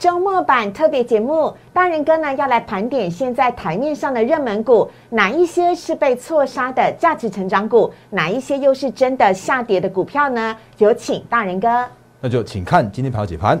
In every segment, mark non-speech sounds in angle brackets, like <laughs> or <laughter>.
周末版特别节目，大人哥呢要来盘点现在台面上的热门股，哪一些是被错杀的价值成长股，哪一些又是真的下跌的股票呢？有请大人哥。那就请看今天盘后解盘。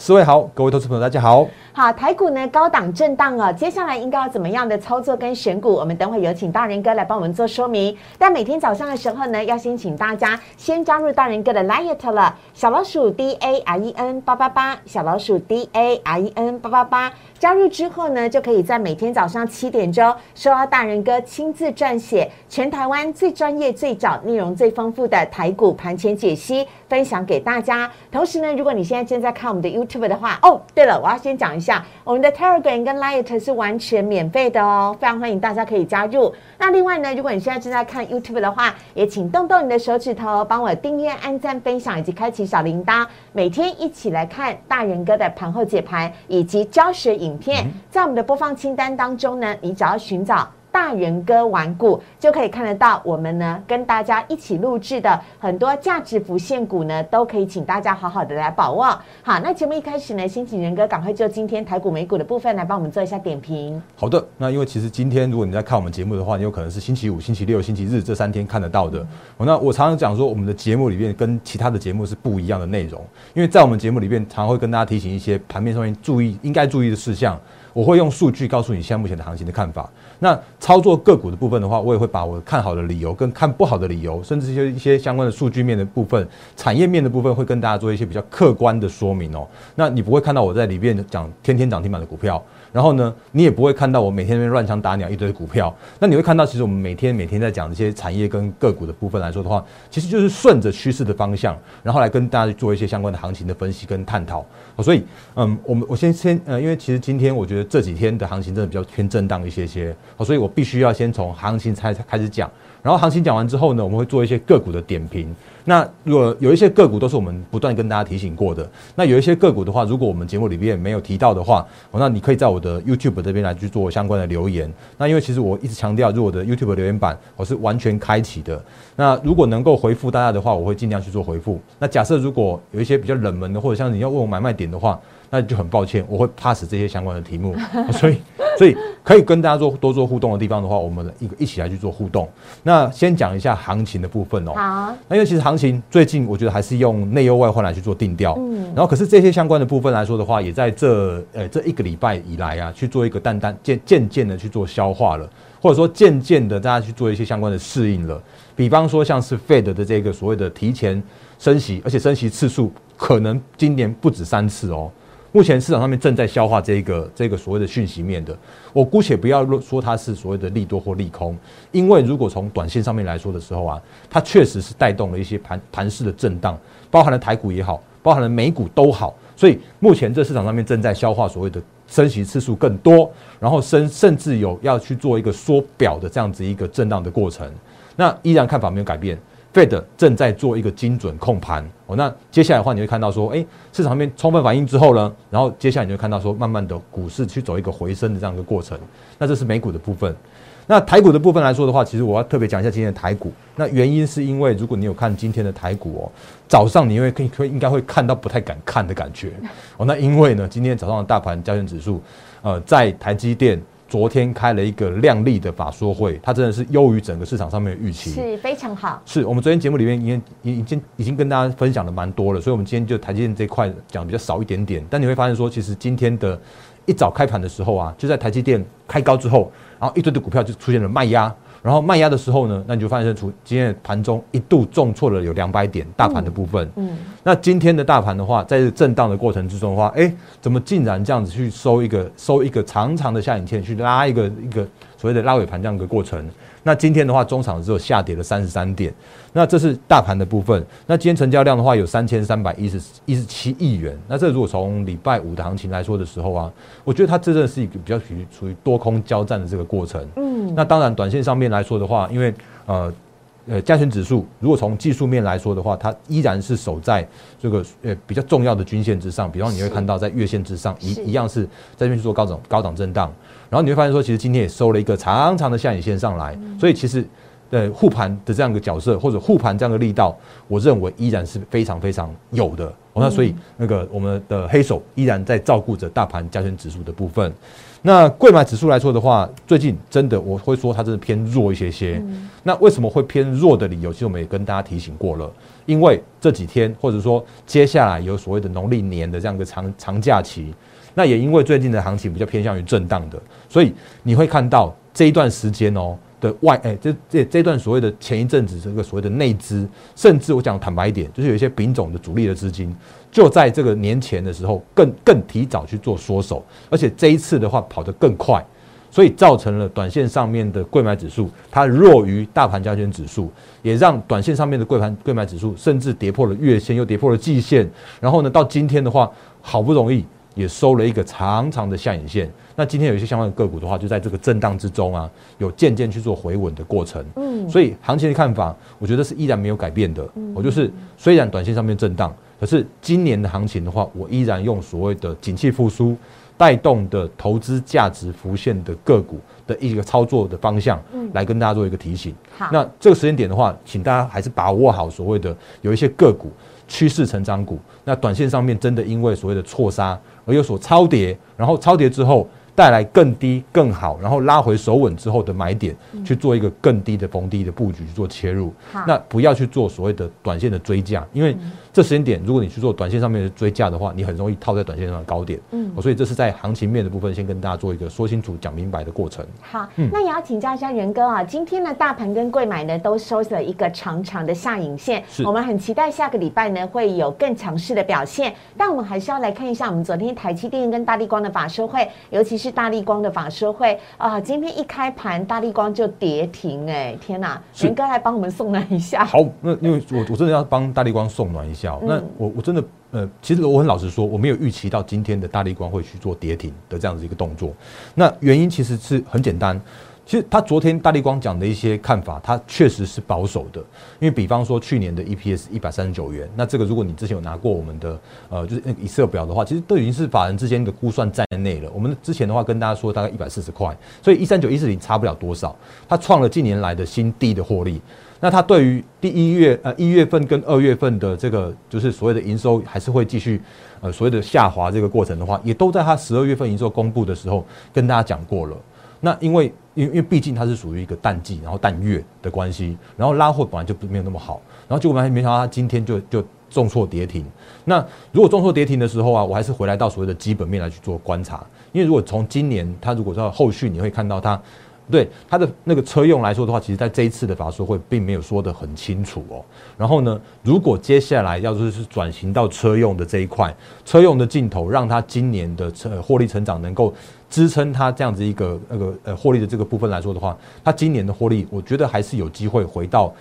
四位好，各位投资朋友大家好。好，台股呢高档震荡哦，接下来应该要怎么样的操作跟选股？我们等会有请大人哥来帮我们做说明。但每天早上的时候呢，要先请大家先加入大人哥的 Light 了，小老鼠 D A R E N 八八八，小老鼠 D A R E N 八八八。加入之后呢，就可以在每天早上七点钟收到大人哥亲自撰写全台湾最专业、最早、内容最丰富的台股盘前解析，分享给大家。同时呢，如果你现在正在看我们的 YouTube 的话，哦，对了，我要先讲一下，我们的 Telegram 跟 Light 是完全免费的哦，非常欢迎大家可以加入。那另外呢，如果你现在正在看 YouTube 的话，也请动动你的手指头，帮我订阅、按赞、分享以及开启小铃铛，每天一起来看大人哥的盘后解盘以及教学影。影片在我们的播放清单当中呢，你只要寻找大人哥玩股，就可以看得到我们呢跟大家一起录制的很多价值浮现股呢，都可以请大家好好的来把握。好，那节目一开始呢，先请仁哥赶快就今天台股美股的部分来帮我们做一下点评。好的，那因为其实今天如果你在看我们节目的话，你有可能是星期五、星期六、星期日这三天看得到的。那我常常讲说，我们的节目里面跟其他的节目是不一样的内容，因为在我们节目里面常会跟大家提醒一些盘面上面注意应该注意的事项。我会用数据告诉你现在目前的行情的看法。那操作个股的部分的话，我也会把我看好的理由跟看不好的理由，甚至一些一些相关的数据面的部分、产业面的部分，会跟大家做一些比较客观的说明哦。那你不会看到我在里面讲天天涨停板的股票。然后呢，你也不会看到我每天那边乱枪打鸟一堆股票。那你会看到，其实我们每天每天在讲这些产业跟个股的部分来说的话，其实就是顺着趋势的方向，然后来跟大家做一些相关的行情的分析跟探讨。所以，嗯，我们我先先呃，因为其实今天我觉得这几天的行情真的比较偏震荡一些些，所以我必须要先从行情才开始讲。然后行情讲完之后呢，我们会做一些个股的点评。那如果有一些个股都是我们不断跟大家提醒过的，那有一些个股的话，如果我们节目里面没有提到的话，那你可以在我的 YouTube 这边来去做相关的留言。那因为其实我一直强调，如果我的 YouTube 留言板我是完全开启的。那如果能够回复大家的话，我会尽量去做回复。那假设如果有一些比较冷门的，或者像你要问我买卖点的话，那就很抱歉，我会 pass 这些相关的题目。所以，所以可以跟大家做多做互动的地方的话，我们一一起来去做互动。那先讲一下行情的部分哦。好。那因为其实行情最近我觉得还是用内忧外患来去做定调。嗯。然后可是这些相关的部分来说的话，也在这呃这一个礼拜以来啊，去做一个淡淡渐渐渐的去做消化了，或者说渐渐的大家去做一些相关的适应了。比方说像是 Fed 的这个所谓的提前升息，而且升息次数可能今年不止三次哦。目前市场上面正在消化这个这个所谓的讯息面的，我姑且不要说它是所谓的利多或利空，因为如果从短线上面来说的时候啊，它确实是带动了一些盘盘势的震荡，包含了台股也好，包含了美股都好，所以目前这市场上面正在消化所谓的升息次数更多，然后甚甚至有要去做一个缩表的这样子一个震荡的过程，那依然看法没有改变。Fed 正在做一个精准控盘哦，那接下来的话你会看到说，哎，市场上面充分反应之后呢，然后接下来你会看到说，慢慢的股市去走一个回升的这样一个过程。那这是美股的部分，那台股的部分来说的话，其实我要特别讲一下今天的台股。那原因是因为如果你有看今天的台股哦，早上你会可以可应该会看到不太敢看的感觉哦。那因为呢，今天早上的大盘交易指数，呃，在台积电。昨天开了一个亮丽的法说会，它真的是优于整个市场上面的预期，是非常好。是我们昨天节目里面已经已经已经跟大家分享的蛮多了，所以我们今天就台积电这块讲比较少一点点。但你会发现说，其实今天的一早开盘的时候啊，就在台积电开高之后，然后一堆的股票就出现了卖压，然后卖压的时候呢，那你就发现出今天的盘中一度重挫了有两百点，大盘的部分。嗯，那今天的大盘的话，在震荡的过程之中的话，哎，怎么竟然这样子去收一个收一个长长的下影线，去拉一个一个所谓的拉尾盘这样一个过程？那今天的话，中场只有下跌了三十三点。那这是大盘的部分。那今天成交量的话有三千三百一十一十七亿元。那这如果从礼拜五的行情来说的时候啊，我觉得它真的是一个比较属于属于多空交战的这个过程。嗯。那当然，短线上面来说的话，因为呃呃加权指数如果从技术面来说的话，它依然是守在这个呃比较重要的均线之上。比方你会看到在月线之上一一样是在这边去做高涨高档震荡。然后你会发现说，其实今天也收了一个长长的下影线上来，所以其实，呃，护盘的这样一个角色或者护盘这样的力道，我认为依然是非常非常有的。那所以那个我们的黑手依然在照顾着大盘加权指数的部分。那贵买指数来说的话，最近真的我会说它真的偏弱一些些。那为什么会偏弱的理由，其实我们也跟大家提醒过了，因为这几天或者说接下来有所谓的农历年的这样一个长长假期。那也因为最近的行情比较偏向于震荡的，所以你会看到这一段时间哦的外哎，这这这段所谓的前一阵子这个所谓的内资，甚至我讲坦白一点，就是有一些品种的主力的资金，就在这个年前的时候更更提早去做缩手，而且这一次的话跑得更快，所以造成了短线上面的贵买指数它弱于大盘加权指数，也让短线上面的贵盘贵买指数甚至跌破了月线，又跌破了季线，然后呢到今天的话，好不容易。也收了一个长长的下影线。那今天有一些相关的个股的话，就在这个震荡之中啊，有渐渐去做回稳的过程。嗯，所以行情的看法，我觉得是依然没有改变的。我就是虽然短线上面震荡，可是今年的行情的话，我依然用所谓的景气复苏带动的投资价值浮现的个股的一个操作的方向，来跟大家做一个提醒。好，那这个时间点的话，请大家还是把握好所谓的有一些个股趋势成长股。那短线上面真的因为所谓的错杀。而有所超跌，然后超跌之后带来更低、更好，然后拉回手稳之后的买点，去做一个更低的逢低的布局去做切入。那不要去做所谓的短线的追价，因为。这时间点，如果你去做短线上面的追价的话，你很容易套在短线上的高点。嗯，所以这是在行情面的部分，先跟大家做一个说清楚、讲明白的过程。好，那也要请教一下仁哥啊，今天呢，大盘跟贵买呢都收了一个长长的下影线，我们很期待下个礼拜呢会有更强势的表现。但我们还是要来看一下我们昨天台积电跟大力光的法说会，尤其是大力光的法说会啊，今天一开盘大力光就跌停，哎，天哪！仁哥来帮我们送暖一下。好，那因为我我真的要帮大力光送暖一下。那我我真的呃，其实我很老实说，我没有预期到今天的大力光会去做跌停的这样子一个动作。那原因其实是很简单，其实他昨天大力光讲的一些看法，他确实是保守的。因为比方说去年的 EPS 一百三十九元，那这个如果你之前有拿过我们的呃就是那个 Excel 表的话，其实都已经是法人之间的估算在内了。我们之前的话跟大家说大概一百四十块，所以一三九一四零差不了多少，它创了近年来的新低的获利。那它对于第一月呃一月份跟二月份的这个就是所谓的营收还是会继续呃所谓的下滑这个过程的话，也都在它十二月份营收公布的时候跟大家讲过了。那因为因因为毕竟它是属于一个淡季，然后淡月的关系，然后拉货本来就没有那么好，然后结果没没想到它今天就就重挫跌停。那如果重挫跌停的时候啊，我还是回来到所谓的基本面来去做观察，因为如果从今年它如果到后续你会看到它。对它的那个车用来说的话，其实在这一次的法说会并没有说得很清楚哦。然后呢，如果接下来要是是转型到车用的这一块，车用的镜头让它今年的车获利成长能够支撑它这样子一个那个呃获利的这个部分来说的话，它今年的获利，我觉得还是有机会回到。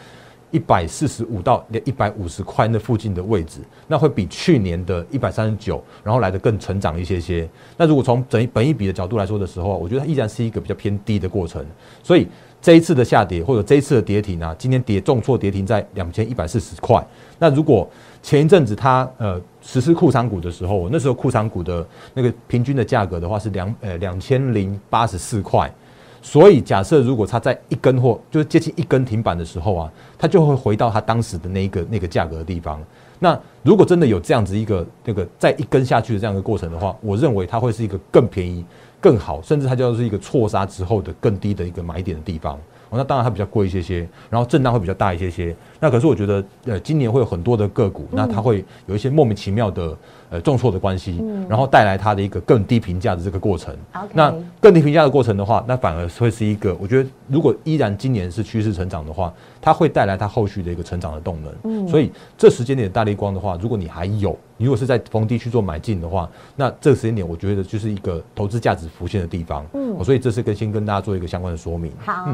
一百四十五到一百五十块那附近的位置，那会比去年的一百三十九，然后来的更成长一些些。那如果从整本一笔的角度来说的时候，我觉得它依然是一个比较偏低的过程。所以这一次的下跌或者这一次的跌停啊，今天跌重挫跌停在两千一百四十块。那如果前一阵子它呃实施库仓股的时候，那时候库仓股的那个平均的价格的话是两呃两千零八十四块。所以，假设如果它在一根或就是接近一根停板的时候啊，它就会回到它当时的那一个那个价格的地方。那如果真的有这样子一个那个在一根下去的这样一个过程的话，我认为它会是一个更便宜、更好，甚至它就是一个错杀之后的更低的一个买点的地方。哦，那当然它比较贵一些些，然后震荡会比较大一些些。那可是我觉得，呃，今年会有很多的个股，那它会有一些莫名其妙的呃重挫的关系，然后带来它的一个更低评价的这个过程。那更低评价的过程的话，那反而会是一个，我觉得如果依然今年是趋势成长的话，它会带来它后续的一个成长的动能。嗯，所以这时间点大力光的话，如果你还有，你如果是在逢低去做买进的话，那这个时间点我觉得就是一个投资价值浮现的地方。嗯，所以这是跟先跟大家做一个相关的说明。好。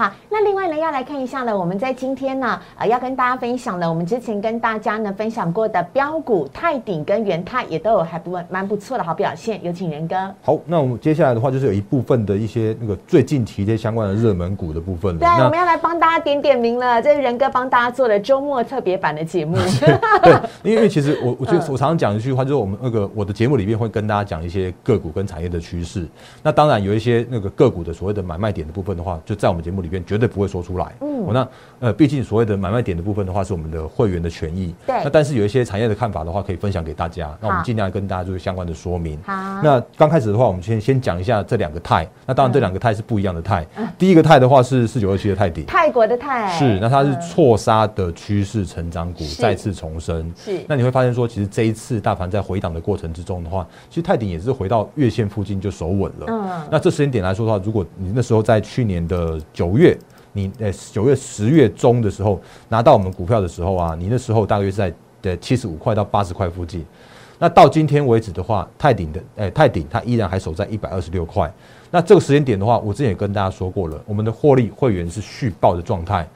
好，那另外呢，要来看一下呢，我们在今天呢，呃，要跟大家分享的，我们之前跟大家呢分享过的标股泰鼎跟元泰也都有还不蛮不错的好表现，有请仁哥。好，那我们接下来的话就是有一部分的一些那个最近期的相关的热门股的部分了。对，我们要来帮大家点点名了，这是仁哥帮大家做的周末特别版的 <laughs> 节目。对，因为其实我 <laughs> 我觉得我常常讲一句话，就是我们那个我的节目里面会跟大家讲一些个股跟产业的趋势。那当然有一些那个个股的所谓的买卖点的部分的话，就在我们节目里面绝对不会说出。来，嗯，那呃，毕竟所谓的买卖点的部分的话，是我们的会员的权益，对。那但是有一些产业的看法的话，可以分享给大家。那我们尽量跟大家做相关的说明。好。那刚开始的话，我们先先讲一下这两个泰。那当然，这两个泰是不一样的泰。第一个泰的话是四九二七的泰迪，泰国的泰。是。那它是错杀的趋势成长股再次重生。是。那你会发现说，其实这一次大盘在回档的过程之中的话，其实泰迪也是回到月线附近就守稳了。嗯。那这时间点来说的话，如果你那时候在去年的九月。月你呃九月十月中的时候拿到我们股票的时候啊，你那时候大约是在的七十五块到八十块附近。那到今天为止的话，泰鼎的诶泰鼎它依然还守在一百二十六块。那这个时间点的话，我之前也跟大家说过了，我们的获利会员是续报的状态。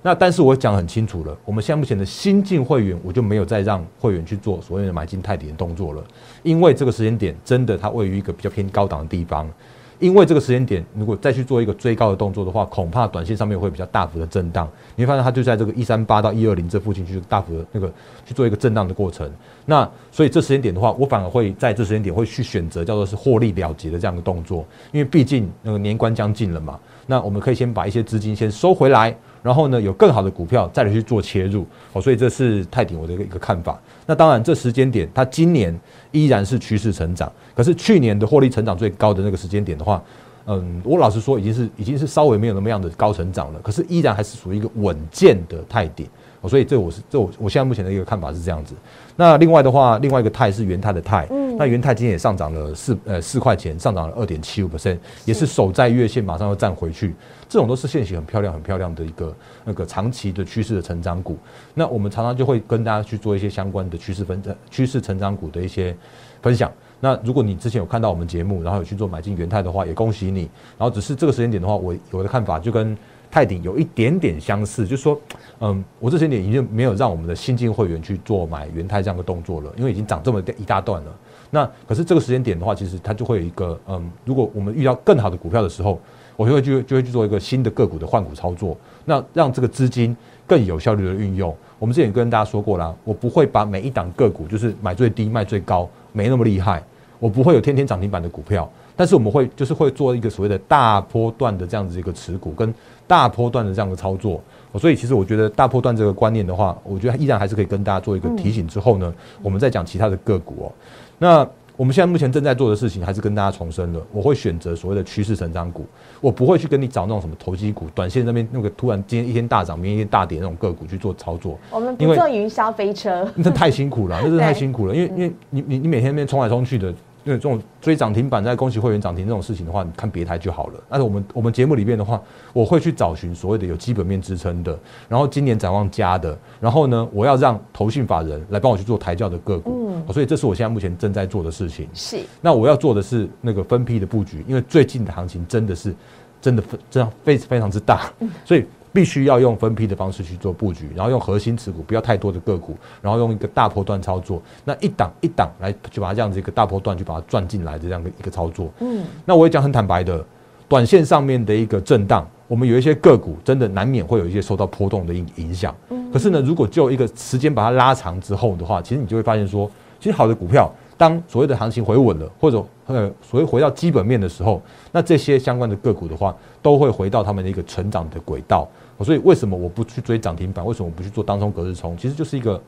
那但是我讲很清楚了，我们现在目前的新进会员，我就没有再让会员去做所谓的买进泰鼎的动作了，因为这个时间点真的它位于一个比较偏高档的地方。因为这个时间点，如果再去做一个追高的动作的话，恐怕短线上面会比较大幅的震荡。你会发现它就在这个一三八到一二零这附近去大幅的那个去做一个震荡的过程。那所以这时间点的话，我反而会在这时间点会去选择叫做是获利了结的这样的动作，因为毕竟那个年关将近了嘛。那我们可以先把一些资金先收回来。然后呢，有更好的股票再来去做切入，哦，所以这是泰鼎我的一个一个看法。那当然，这时间点它今年依然是趋势成长，可是去年的获利成长最高的那个时间点的话，嗯，我老实说已经是已经是稍微没有那么样的高成长了，可是依然还是属于一个稳健的泰鼎。哦，所以这我是这我我现在目前的一个看法是这样子。那另外的话，另外一个泰是元泰的泰，嗯，那元泰今天也上涨了四呃四块钱，上涨了二点七五 percent，也是守在月线，马上要站回去。这种都是现行很漂亮、很漂亮的一个那个长期的趋势的成长股。那我们常常就会跟大家去做一些相关的趋势分趋势成长股的一些分享。那如果你之前有看到我们节目，然后有去做买进元泰的话，也恭喜你。然后只是这个时间点的话，我我的看法就跟。泰鼎有一点点相似，就是说，嗯，我这些年已经没有让我们的新进会员去做买元泰这样的动作了，因为已经涨这么一大段了。那可是这个时间点的话，其实它就会有一个，嗯，如果我们遇到更好的股票的时候，我就会去就会去做一个新的个股的换股操作，那让这个资金更有效率的运用。我们之前跟大家说过了，我不会把每一档个股就是买最低卖最高，没那么厉害，我不会有天天涨停板的股票。但是我们会就是会做一个所谓的大波段的这样子一个持股跟大波段的这样的操作，所以其实我觉得大波段这个观念的话，我觉得依然还是可以跟大家做一个提醒。之后呢，我们再讲其他的个股哦。那我们现在目前正在做的事情，还是跟大家重申了，我会选择所谓的趋势成长股，我不会去跟你找那种什么投机股、短线那边那个突然今天一天大涨、明天一天大跌那种个股去做操作。我们不做云霄飞车，那太辛苦了，那是太 <laughs> 辛苦了，因为因为你你你每天那边冲来冲去的。因为这种追涨停板、在恭喜会员涨停这种事情的话，你看别台就好了。但是我们我们节目里面的话，我会去找寻所谓的有基本面支撑的，然后今年展望加的，然后呢，我要让投信法人来帮我去做抬轿的个股。嗯，所以这是我现在目前正在做的事情。是。那我要做的是那个分批的布局，因为最近的行情真的是真的非这样非非常之大，所以。必须要用分批的方式去做布局，然后用核心持股，不要太多的个股，然后用一个大波段操作，那一档一档来就把它这样子一个大波段就把它赚进来的这样的一个操作。嗯，那我也讲很坦白的，短线上面的一个震荡，我们有一些个股真的难免会有一些受到波动的影影响。嗯，可是呢，如果就一个时间把它拉长之后的话，其实你就会发现说，其实好的股票。当所谓的行情回稳了，或者呃所谓回到基本面的时候，那这些相关的个股的话，都会回到他们的一个成长的轨道。所以为什么我不去追涨停板？为什么我不去做当中隔日冲？其实就是一个，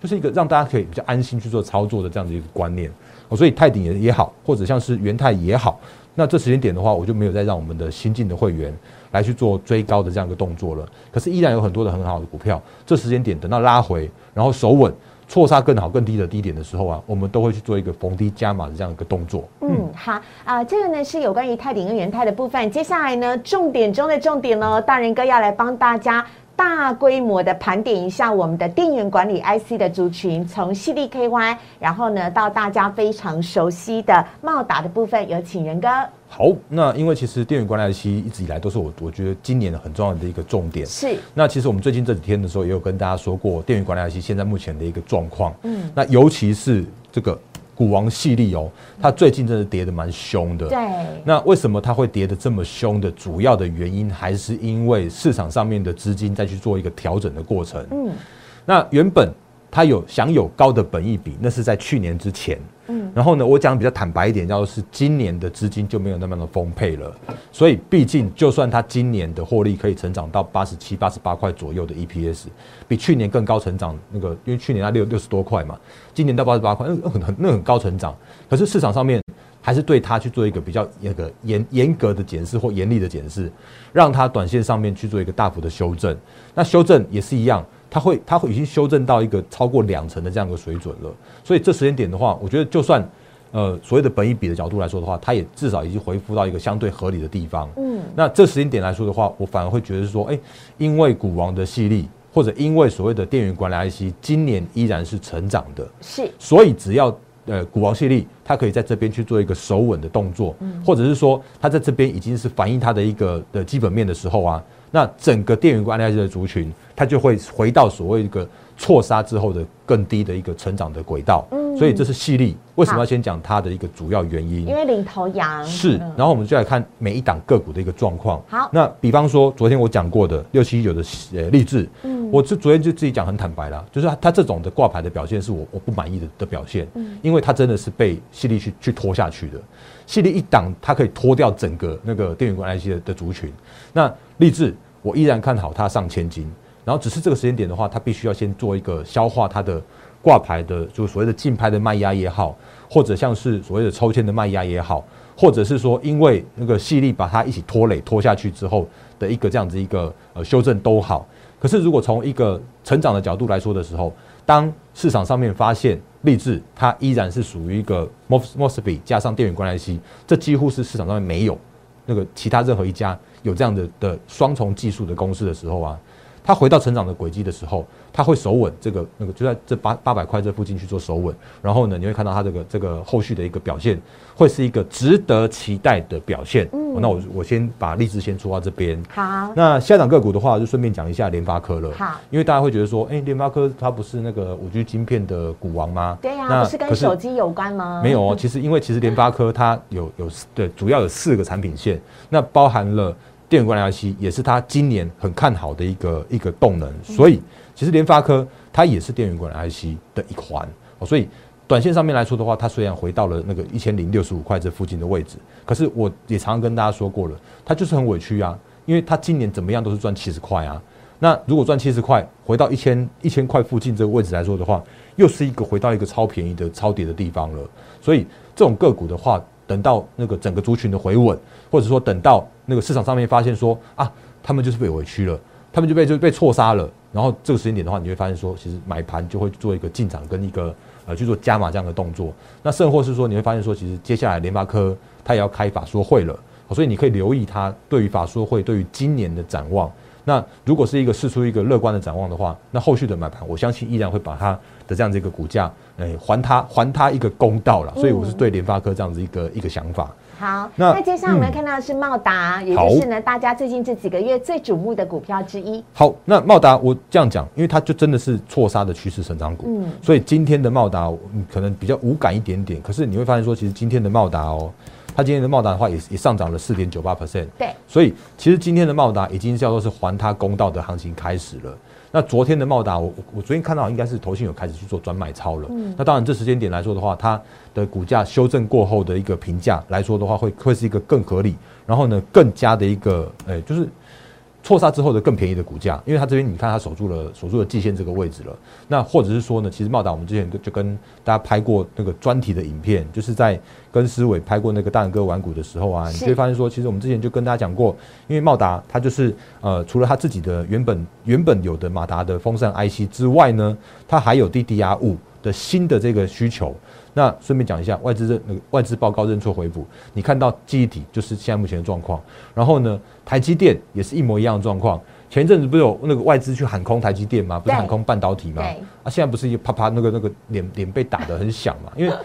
就是一个让大家可以比较安心去做操作的这样子一个观念。所以泰鼎也也好，或者像是元泰也好，那这时间点的话，我就没有再让我们的新进的会员来去做追高的这样一个动作了。可是依然有很多的很好的股票，这时间点等到拉回，然后守稳。错杀更好、更低的低点的时候啊，我们都会去做一个逢低加码的这样一个动作。嗯，好啊，这个呢是有关于泰鼎跟元泰的部分。接下来呢，重点中的重点喽，大人哥要来帮大家大规模的盘点一下我们的电源管理 IC 的族群，从 CDKY，然后呢到大家非常熟悉的茂达的部分，有请仁哥。好，那因为其实电源管理 IC 一直以来都是我我觉得今年很重要的一个重点。是。那其实我们最近这几天的时候也有跟大家说过电源管理 IC 现在目前的一个状况。嗯。那尤其是这个股王系列哦，它最近真的跌的蛮凶的。对。那为什么它会跌的这么凶的主要的原因，还是因为市场上面的资金在去做一个调整的过程。嗯。那原本它有享有高的本益比，那是在去年之前。嗯，然后呢，我讲比较坦白一点，叫做是今年的资金就没有那么的丰沛了，所以毕竟就算它今年的获利可以成长到八十七、八十八块左右的 EPS，比去年更高成长，那个因为去年它六六十多块嘛，今年到八十八块，那很很那很高成长，可是市场上面还是对它去做一个比较那个严严格的检视或严厉的检视，让它短线上面去做一个大幅的修正，那修正也是一样。它会，它会已经修正到一个超过两成的这样一个水准了。所以这时间点的话，我觉得就算，呃，所谓的本益比的角度来说的话，它也至少已经恢复到一个相对合理的地方。嗯，那这时间点来说的话，我反而会觉得是说，哎，因为股王的系力，或者因为所谓的电源管理 IC 今年依然是成长的，是，所以只要呃股王系列，它可以在这边去做一个守稳的动作，或者是说它在这边已经是反映它的一个的基本面的时候啊。那整个电源管理的族群，它就会回到所谓一个错杀之后的更低的一个成长的轨道。嗯，所以这是细粒为什么要先讲它的一个主要原因？因为领头羊是。然后我们就来看每一档个股的一个状况。好，那比方说昨天我讲过的六七九的呃励志，嗯，我就昨天就自己讲很坦白了，就是它这种的挂牌的表现是我我不满意的的表现。嗯，因为它真的是被细粒去去拖下去的。系列一档，它可以拖掉整个那个电源管 IC 的族群。那立志，我依然看好它上千金。然后只是这个时间点的话，它必须要先做一个消化它的挂牌的，就所谓的竞拍的卖压也好，或者像是所谓的抽签的卖压也好，或者是说因为那个细力把它一起拖累拖下去之后的一个这样子一个呃修正都好。可是如果从一个成长的角度来说的时候，当市场上面发现立志，它依然是属于一个 mos mosfet 加上电源关联系，这几乎是市场上面没有那个其他任何一家有这样的的双重技术的公司的时候啊，它回到成长的轨迹的时候。它会守稳这个那个就在这八八百块这附近去做守稳，然后呢，你会看到它这个这个后续的一个表现，会是一个值得期待的表现。嗯，那我我先把例子先出到这边。好，那下档个股的话，就顺便讲一下联发科了。好，因为大家会觉得说，哎，联发科它不是那个五 G 晶片的股王吗？对呀，不是跟手机有关吗？没有哦，其实因为其实联发科它有有对主要有四个产品线，那包含了电源管理 IC，也是它今年很看好的一个一个动能，所以。其实联发科它也是电源管理 IC 的一环哦，所以短线上面来说的话，它虽然回到了那个一千零六十五块这附近的位置，可是我也常常跟大家说过了，它就是很委屈啊，因为它今年怎么样都是赚七十块啊。那如果赚七十块，回到一千一千块附近这个位置来说的话，又是一个回到一个超便宜的超跌的地方了。所以这种个股的话，等到那个整个族群的回稳，或者说等到那个市场上面发现说啊，他们就是被委屈了，他们就被就被错杀了。然后这个时间点的话，你会发现说，其实买盘就会做一个进场跟一个呃去做加码这样的动作。那甚或是说，你会发现说，其实接下来联发科它也要开法说会了，所以你可以留意它对于法说会对于今年的展望。那如果是一个试出一个乐观的展望的话，那后续的买盘，我相信依然会把它的这样子一个股价，哎，还它还它一个公道了。所以我是对联发科这样子一个一个想法。好，那接下来我们看到的是茂达，也就是呢，大家最近这几个月最瞩目的股票之一。好，那茂达我这样讲，因为它就真的是错杀的趋势成长股，嗯，所以今天的茂达可能比较无感一点点。可是你会发现说，其实今天的茂达哦，它今天的茂达的话也也上涨了四点九八 percent，对，所以其实今天的茂达已经叫做是还它公道的行情开始了。那昨天的茂达，我我昨天看到应该是投信有开始去做转买超了。嗯，那当然这时间点来说的话，它的股价修正过后的一个评价来说的话，会会是一个更合理，然后呢更加的一个，诶，就是错杀之后的更便宜的股价，因为它这边你看它守住了守住了季线这个位置了。那或者是说呢，其实茂达我们之前就跟大家拍过那个专题的影片，就是在跟思伟拍过那个大人哥玩股的时候啊，你就会发现说，其实我们之前就跟大家讲过，因为茂达它就是呃除了它自己的原本原本有的马达的风扇 IC 之外呢，它还有 DDR 五的新的这个需求。那顺便讲一下外资认那个外资报告认错回补，你看到记忆体就是现在目前的状况，然后呢，台积电也是一模一样的状况。前一阵子不是有那个外资去喊空台积电吗？不是喊空半导体吗？啊，现在不是一啪啪那个那个脸脸被打得很响嘛？因为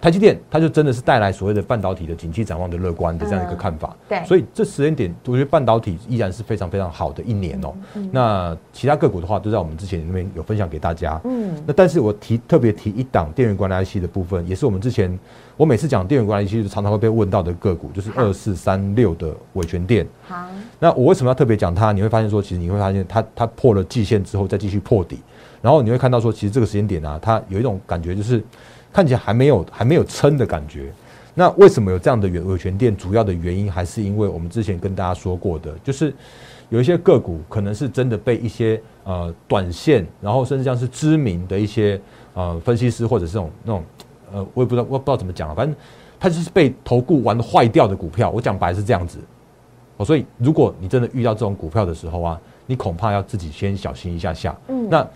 台积电它就真的是带来所谓的半导体的景气展望的乐观的这样一个看法。对，所以这时间点，我觉得半导体依然是非常非常好的一年哦。那其他个股的话，都在我们之前那边有分享给大家。嗯，那但是我提特别提一档电源管理 IC 的部分，也是我们之前。我每次讲电源管理器，常常会被问到的个股，就是二四三六的伟权电。好，那我为什么要特别讲它？你会发现说，其实你会发现它它破了季线之后，再继续破底，然后你会看到说，其实这个时间点啊，它有一种感觉，就是看起来还没有还没有撑的感觉。那为什么有这样的伟伟权店？主要的原因还是因为我们之前跟大家说过的，就是有一些个股可能是真的被一些呃短线，然后甚至像是知名的一些呃分析师或者是这种那种。呃，我也不知道，我不知道怎么讲了，反正它就是被投顾玩的坏掉的股票。我讲白是这样子，哦，所以如果你真的遇到这种股票的时候啊，你恐怕要自己先小心一下下。嗯，那。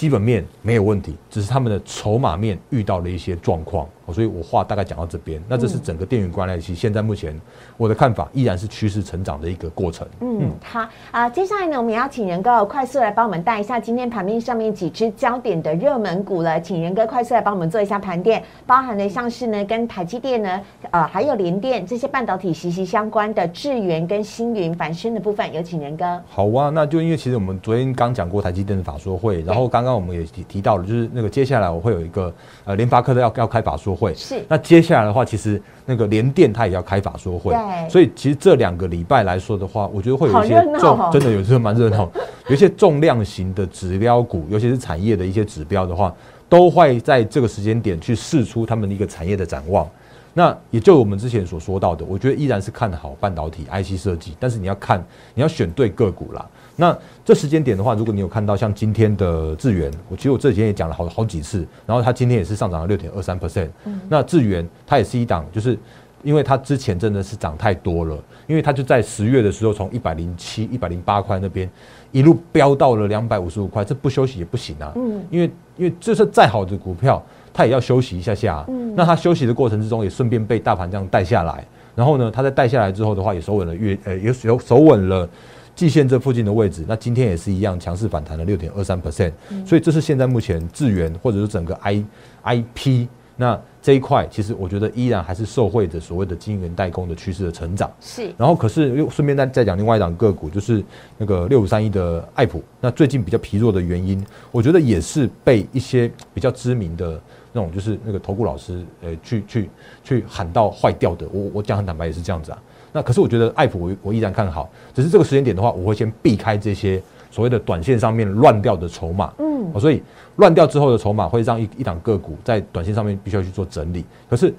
基本面没有问题，只是他们的筹码面遇到了一些状况，所以我话大概讲到这边。那这是整个电源关联器现在目前我的看法依然是趋势成长的一个过程。嗯，好啊，接下来呢，我们要请仁哥快速来帮我们带一下今天盘面上面几只焦点的热门股了，请仁哥快速来帮我们做一下盘点，包含了像是呢跟台积电呢，呃，还有联电这些半导体息息相关的智源跟星云繁生的部分，有请仁哥。好啊，那就因为其实我们昨天刚讲过台积电的法说会，然后刚刚。我们也提提到了，就是那个接下来我会有一个呃联发科的要要开法说会，是。那接下来的话，其实那个联电它也要开法说会，对，所以其实这两个礼拜来说的话，我觉得会有一些重，真的有时候蛮热闹，<laughs> 有一些重量型的指标股，尤其是产业的一些指标的话，都会在这个时间点去试出他们的一个产业的展望。那也就我们之前所说到的，我觉得依然是看好半导体 IC 设计，但是你要看你要选对个股啦。那这时间点的话，如果你有看到像今天的智源，我其实我这几天也讲了好好几次，然后它今天也是上涨了六点二三 percent。那智源它也是一档，就是因为它之前真的是涨太多了，因为它就在十月的时候从一百零七、一百零八块那边一路飙到了两百五十五块，这不休息也不行啊。嗯，因为因为就是再好的股票，它也要休息一下下。嗯，那它休息的过程之中，也顺便被大盘这样带下来。然后呢，它在带下来之后的话，也守稳了月呃，也有守稳了。季线这附近的位置，那今天也是一样强势反弹了六点二三 percent，所以这是现在目前智源或者是整个 I I P 那这一块，其实我觉得依然还是受惠着所谓的晶圆代工的趋势的成长。是，然后可是又顺便再再讲另外一档个股，就是那个六五三一的爱普，那最近比较疲弱的原因，我觉得也是被一些比较知名的那种就是那个投顾老师呃去去去喊到坏掉的。我我讲很坦白也是这样子啊。那可是我觉得爱普我我依然看好，只是这个时间点的话，我会先避开这些所谓的短线上面乱掉的筹码。嗯，所以乱掉之后的筹码会让一一档个股在短线上面必须要去做整理。可是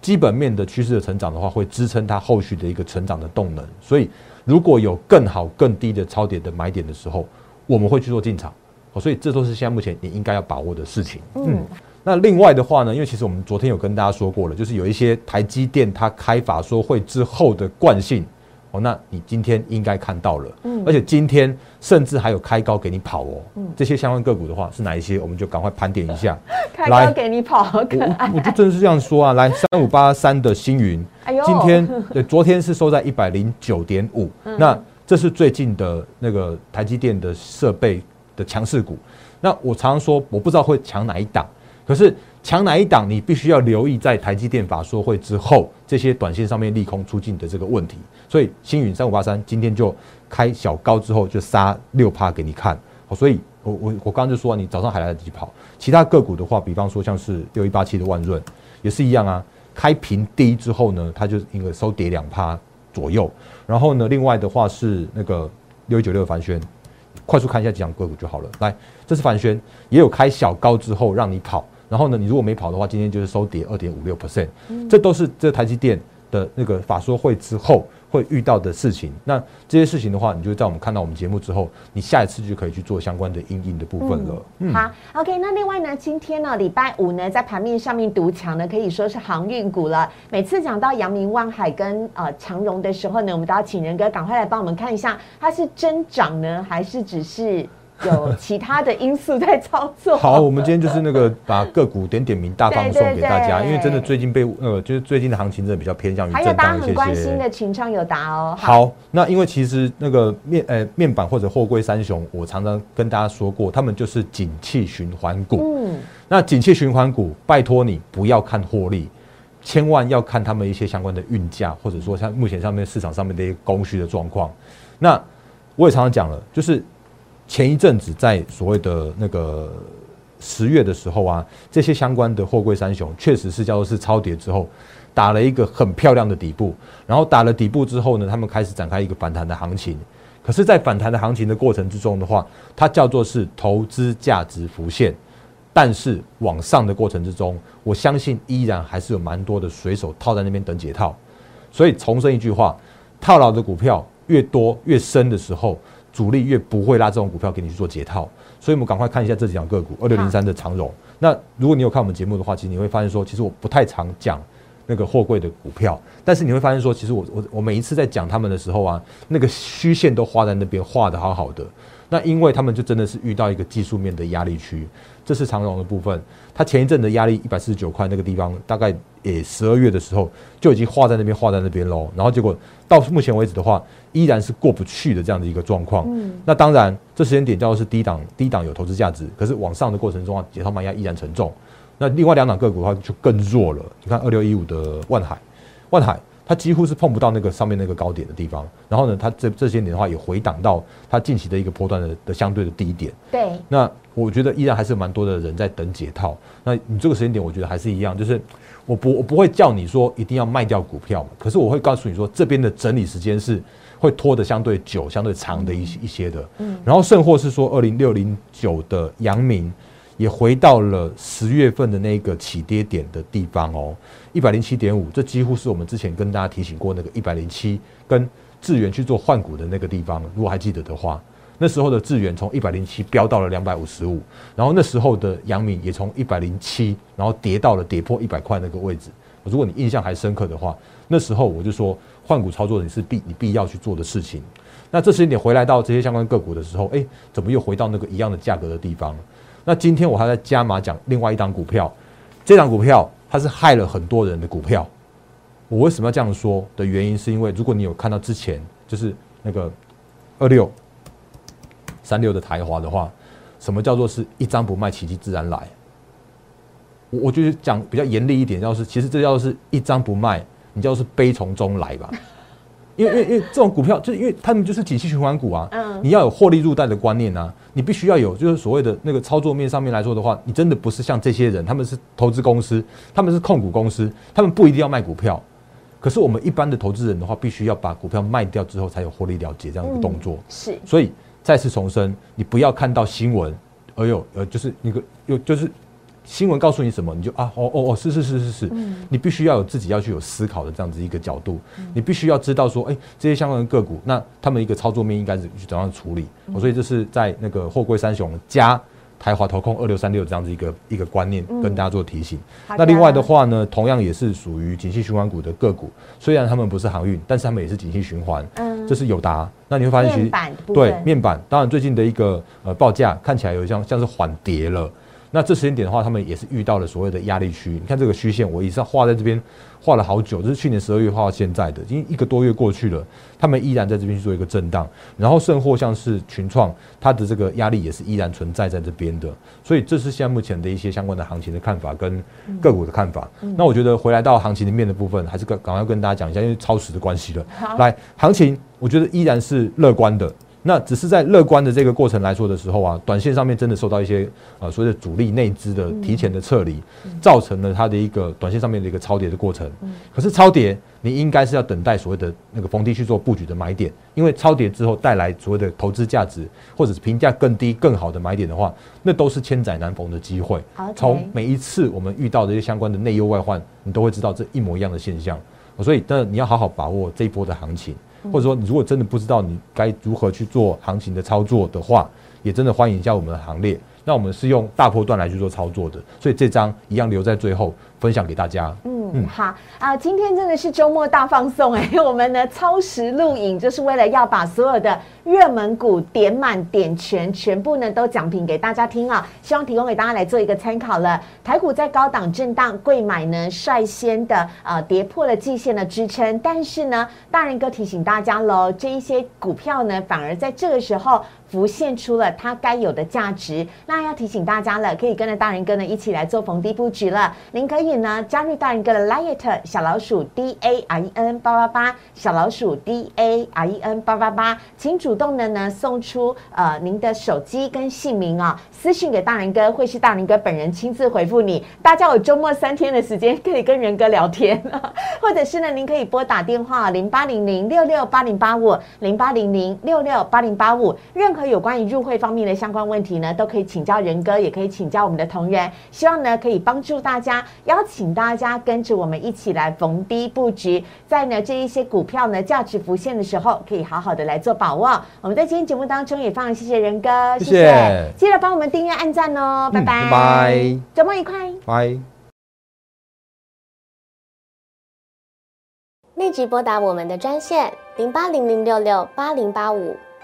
基本面的趋势的成长的话，会支撑它后续的一个成长的动能。所以如果有更好更低的超点的买点的时候，我们会去做进场。所以这都是现在目前你应该要把握的事情。嗯。那另外的话呢，因为其实我们昨天有跟大家说过了，就是有一些台积电它开法说会之后的惯性哦，那你今天应该看到了，嗯，而且今天甚至还有开高给你跑哦，嗯，这些相关个股的话是哪一些，我们就赶快盘点一下。<laughs> 开高给你跑，好可爱。我就真的是这样说啊，来三五八三的星云，哎呦，今天对，昨天是收在一百零九点五，那这是最近的那个台积电的设备的强势股。那我常常说，我不知道会抢哪一档。可是抢哪一档，你必须要留意在台积电法说会之后，这些短线上面利空出尽的这个问题。所以星云三五八三今天就开小高之后就杀六趴给你看。好，所以我我我刚刚就说你早上还来得及跑。其他个股的话，比方说像是六一八七的万润也是一样啊，开平低之后呢，它就一个收跌两趴左右。然后呢，另外的话是那个六一九六的凡轩，快速看一下几档个股就好了。来，这是凡轩，也有开小高之后让你跑。然后呢，你如果没跑的话，今天就是收跌二点五六 percent，这都是这台积电的那个法说会之后会遇到的事情。那这些事情的话，你就在我们看到我们节目之后，你下一次就可以去做相关的应应的部分了。嗯，好，OK。那另外呢，今天呢，礼拜五呢，在盘面上面独强呢，可以说是航运股了。每次讲到阳明、万海跟呃长荣的时候呢，我们都要请仁哥赶快来帮我们看一下，它是真涨呢，还是只是？有其他的因素在操作。<laughs> 好，我们今天就是那个把个股点点名，大放送给大家。因为真的最近被呃，就是最近的行情真的比较偏向于震荡一些些。关心的群创有答哦。好，那因为其实那个面呃面板或者货柜三雄，我常常跟大家说过，他们就是景气循环股。嗯。那景气循环股，拜托你不要看获利，千万要看他们一些相关的运价，或者说像目前上面市场上面的一些供需的状况。那我也常常讲了，就是。前一阵子在所谓的那个十月的时候啊，这些相关的货柜三雄确实是叫做是超跌之后，打了一个很漂亮的底部，然后打了底部之后呢，他们开始展开一个反弹的行情。可是，在反弹的行情的过程之中的话，它叫做是投资价值浮现，但是往上的过程之中，我相信依然还是有蛮多的水手套在那边等解套。所以重申一句话，套牢的股票越多越深的时候。主力越不会拉这种股票给你去做解套，所以我们赶快看一下这几条个股，二六零三的长荣。那如果你有看我们节目的话，其实你会发现说，其实我不太常讲那个货柜的股票，但是你会发现说，其实我我我每一次在讲他们的时候啊，那个虚线都画在那边，画的好好的。那因为他们就真的是遇到一个技术面的压力区，这是长荣的部分。它前一阵的压力一百四十九块那个地方，大概也十二月的时候就已经画在那边，画在那边喽。然后结果到目前为止的话，依然是过不去的这样的一个状况。嗯。那当然，这时间点叫做是低档，低档有投资价值，可是往上的过程中啊，解套卖压依然沉重。那另外两档个股的话就更弱了。你看二六一五的万海，万海。它几乎是碰不到那个上面那个高点的地方，然后呢，它这这些年的话也回档到它近期的一个波段的的相对的低点。对。那我觉得依然还是蛮多的人在等解套。那你这个时间点，我觉得还是一样，就是我不我不会叫你说一定要卖掉股票嘛，可是我会告诉你说，这边的整理时间是会拖得相对久、相对长的一些一些的。嗯。然后甚或是说，二零六零九的阳明。也回到了十月份的那个起跌点的地方哦，一百零七点五，这几乎是我们之前跟大家提醒过那个一百零七跟智源去做换股的那个地方。如果还记得的话，那时候的智远从一百零七飙到了两百五十五，然后那时候的阳明也从一百零七，然后跌到了跌破一百块那个位置。如果你印象还深刻的话，那时候我就说换股操作你是必你必要去做的事情。那这时间点回来到这些相关个股的时候，哎，怎么又回到那个一样的价格的地方？那今天我还在加码讲另外一档股票，这档股票它是害了很多人的股票。我为什么要这样说的原因，是因为如果你有看到之前就是那个二六三六的台华的话，什么叫做是一张不卖，奇迹自然来。我我就是讲比较严厉一点，要是其实这叫是一张不卖，你叫是悲从中来吧。因为因为因为这种股票，就是因为他们就是景气循环股啊，嗯，你要有获利入袋的观念啊，你必须要有，就是所谓的那个操作面上面来说的话，你真的不是像这些人，他们是投资公司，他们是控股公司，他们不一定要卖股票，可是我们一般的投资人的话，必须要把股票卖掉之后才有获利了结这样一个动作，是，所以再次重申，你不要看到新闻，哎呦，呃，就是那个又就是。新闻告诉你什么，你就啊哦哦哦是是是是是，你必须要有自己要去有思考的这样子一个角度，你必须要知道说，哎，这些相关的个股，那他们一个操作面应该是去怎样处理？所以这是在那个货柜三雄加台华投控二六三六这样子一个一个观念跟大家做提醒。那另外的话呢，同样也是属于景气循环股的个股，虽然他们不是航运，但是他们也是景气循环。嗯，这是友达。那你会发现，其实对面板，当然最近的一个呃报价看起来有像像是缓跌了。那这时间点的话，他们也是遇到了所谓的压力区。你看这个虚线，我以上画在这边画了好久，这是去年十二月画到现在的，已经一个多月过去了，他们依然在这边去做一个震荡。然后甚或像是群创，它的这个压力也是依然存在在这边的。所以这是现在目前的一些相关的行情的看法跟个股的看法。那我觉得回来到行情里面的部分，还是赶赶快跟大家讲一下，因为超时的关系了。来，行情我觉得依然是乐观的。那只是在乐观的这个过程来说的时候啊，短线上面真的受到一些呃所谓的主力内资的提前的撤离，造成了它的一个短线上面的一个超跌的过程。可是超跌，你应该是要等待所谓的那个逢低去做布局的买点，因为超跌之后带来所谓的投资价值或者是评价更低更好的买点的话，那都是千载难逢的机会。从每一次我们遇到的一些相关的内忧外患，你都会知道这一模一样的现象。所以，但你要好好把握这一波的行情，或者说，你如果真的不知道你该如何去做行情的操作的话，也真的欢迎一下我们的行列。那我们是用大波段来去做操作的，所以这张一样留在最后分享给大家。好啊，今天真的是周末大放送哎，<laughs> 我们呢超时录影就是为了要把所有的热门股点满点全，全部呢都讲评给大家听啊，希望提供给大家来做一个参考了。台股在高档震荡，贵买呢率先的呃跌破了季线的支撑，但是呢，大人哥提醒大家喽，这一些股票呢反而在这个时候。浮现出了它该有的价值，那要提醒大家了，可以跟着大人哥呢一起来做逢低布局了。您可以呢加入大人哥的 Light 小老鼠 D A R E N 八八八小老鼠 D A R E N 八八八，请主动的呢送出呃您的手机跟姓名啊，私信给大人哥，会是大人哥本人亲自回复你。大家有周末三天的时间可以跟人哥聊天，<laughs> 或者是呢您可以拨打电话零八零零六六八零八五零八零零六六八零八五任何。和有关于入会方面的相关问题呢，都可以请教仁哥，也可以请教我们的同仁。希望呢可以帮助大家，邀请大家跟着我们一起来逢低布局，在呢这一些股票呢价值浮现的时候，可以好好的来做把握。我们在今天节目当中也非常谢谢仁哥，谢谢，记得帮我们订阅、按赞哦，拜拜，拜拜，周末愉快，拜。立即拨打我们的专线零八零零六六八零八五。